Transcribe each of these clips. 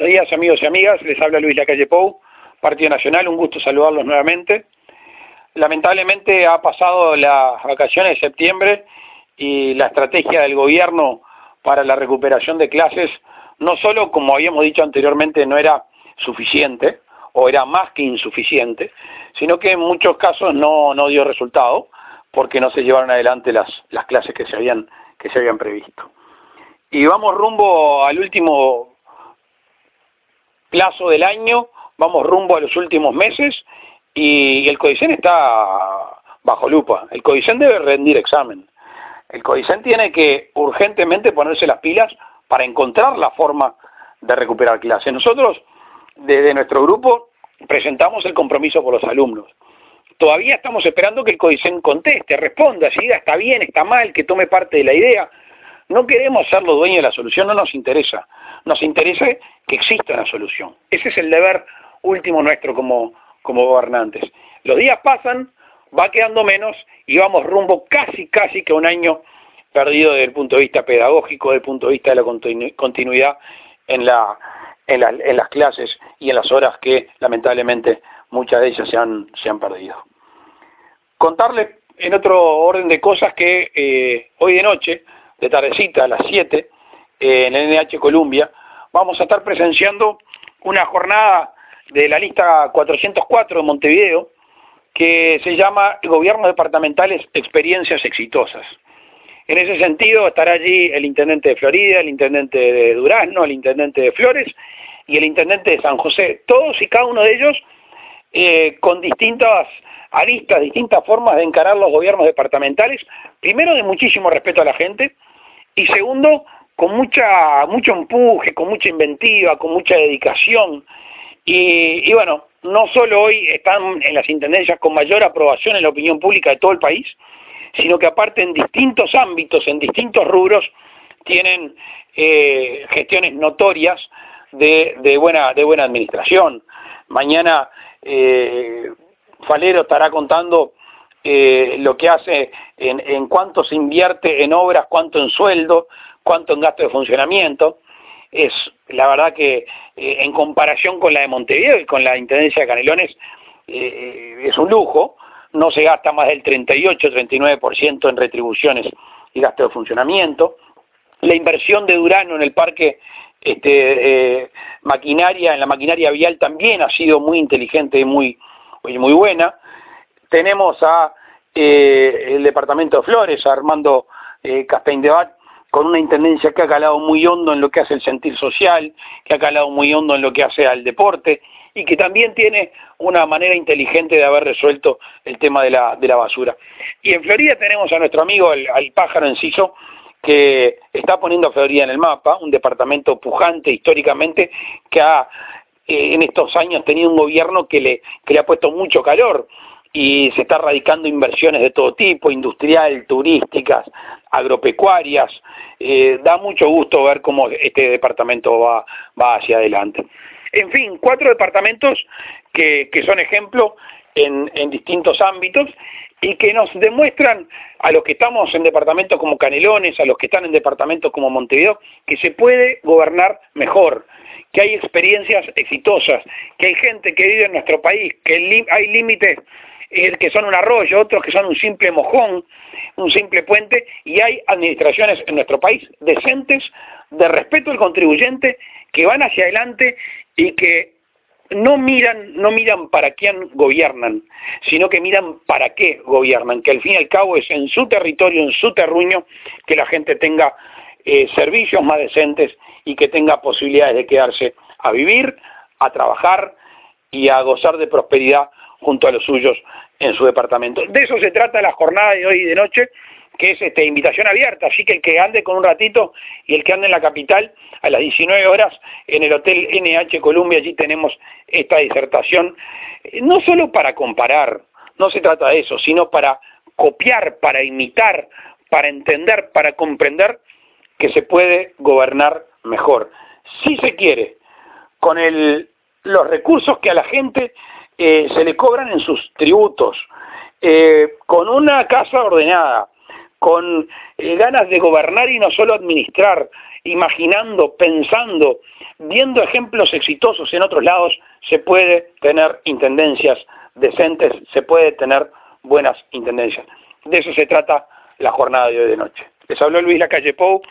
Buenos días amigos y amigas, les habla Luis Lacalle Pou, Partido Nacional, un gusto saludarlos nuevamente. Lamentablemente ha pasado las vacaciones de septiembre y la estrategia del gobierno para la recuperación de clases no solo, como habíamos dicho anteriormente, no era suficiente o era más que insuficiente, sino que en muchos casos no, no dio resultado porque no se llevaron adelante las, las clases que se habían que se habían previsto. Y vamos rumbo al último plazo del año, vamos rumbo a los últimos meses y el CODICEN está bajo lupa. El CODICEN debe rendir examen. El CODICEN tiene que urgentemente ponerse las pilas para encontrar la forma de recuperar clases. Nosotros, desde nuestro grupo, presentamos el compromiso por los alumnos. Todavía estamos esperando que el CODICEN conteste, responda, si diga está bien, está mal, que tome parte de la idea. No queremos ser los dueños de la solución, no nos interesa. Nos interesa que exista una solución. Ese es el deber último nuestro como, como gobernantes. Los días pasan, va quedando menos y vamos rumbo casi, casi que un año perdido desde el punto de vista pedagógico, desde el punto de vista de la continuidad en, la, en, la, en las clases y en las horas que lamentablemente muchas de ellas se han, se han perdido. Contarles en otro orden de cosas que eh, hoy de noche de tardecita a las 7 eh, en el NH Columbia, vamos a estar presenciando una jornada de la lista 404 de Montevideo que se llama Gobiernos Departamentales Experiencias Exitosas. En ese sentido estará allí el intendente de Florida, el intendente de Durazno, el intendente de Flores y el intendente de San José, todos y cada uno de ellos eh, con distintas aristas, distintas formas de encarar los gobiernos departamentales, primero de muchísimo respeto a la gente, y segundo, con mucha, mucho empuje, con mucha inventiva, con mucha dedicación. Y, bueno, no solo hoy están en las intendencias con mayor aprobación en la opinión pública de todo el país, sino que aparte en distintos ámbitos, en distintos rubros, tienen eh, gestiones notorias de, de, buena, de buena administración. Mañana eh, Falero estará contando eh, lo que hace en, en cuánto se invierte en obras, cuánto en sueldo, cuánto en gasto de funcionamiento. Es la verdad que eh, en comparación con la de Montevideo y con la Intendencia de Canelones eh, es un lujo, no se gasta más del 38-39% en retribuciones y gasto de funcionamiento. La inversión de Durano en el parque este, maquinaria, en la maquinaria vial también ha sido muy inteligente y muy, muy buena tenemos a eh, el departamento de Flores, a Armando eh, Bat, con una intendencia que ha calado muy hondo en lo que hace el sentir social, que ha calado muy hondo en lo que hace al deporte y que también tiene una manera inteligente de haber resuelto el tema de la, de la basura. Y en Florida tenemos a nuestro amigo, el, al pájaro enciso, que está poniendo a Florida en el mapa, un departamento pujante históricamente que ha eh, en estos años tenido un gobierno que le, que le ha puesto mucho calor y se está radicando inversiones de todo tipo, industrial, turísticas, agropecuarias. Eh, da mucho gusto ver cómo este departamento va, va hacia adelante. En fin, cuatro departamentos que, que son ejemplo en, en distintos ámbitos y que nos demuestran a los que estamos en departamentos como Canelones, a los que están en departamentos como Montevideo, que se puede gobernar mejor, que hay experiencias exitosas, que hay gente que vive en nuestro país, que hay límites que son un arroyo, otros que son un simple mojón, un simple puente, y hay administraciones en nuestro país decentes, de respeto al contribuyente, que van hacia adelante y que no miran, no miran para quién gobiernan, sino que miran para qué gobiernan, que al fin y al cabo es en su territorio, en su terruño, que la gente tenga eh, servicios más decentes y que tenga posibilidades de quedarse a vivir, a trabajar y a gozar de prosperidad junto a los suyos en su departamento. De eso se trata la jornada de hoy de noche, que es este, invitación abierta, así que el que ande con un ratito y el que ande en la capital a las 19 horas en el Hotel NH Columbia, allí tenemos esta disertación, eh, no solo para comparar, no se trata de eso, sino para copiar, para imitar, para entender, para comprender que se puede gobernar mejor. Si se quiere, con los recursos que a la gente se le cobran en sus tributos, eh, con una casa ordenada, con eh, ganas de gobernar y no solo administrar, imaginando, pensando, viendo ejemplos exitosos en otros lados, se puede tener intendencias decentes, se puede tener buenas intendencias. De eso se trata la jornada de hoy de noche. Les habló Luis Lacalle Pou,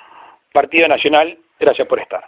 Partido Nacional, gracias por estar.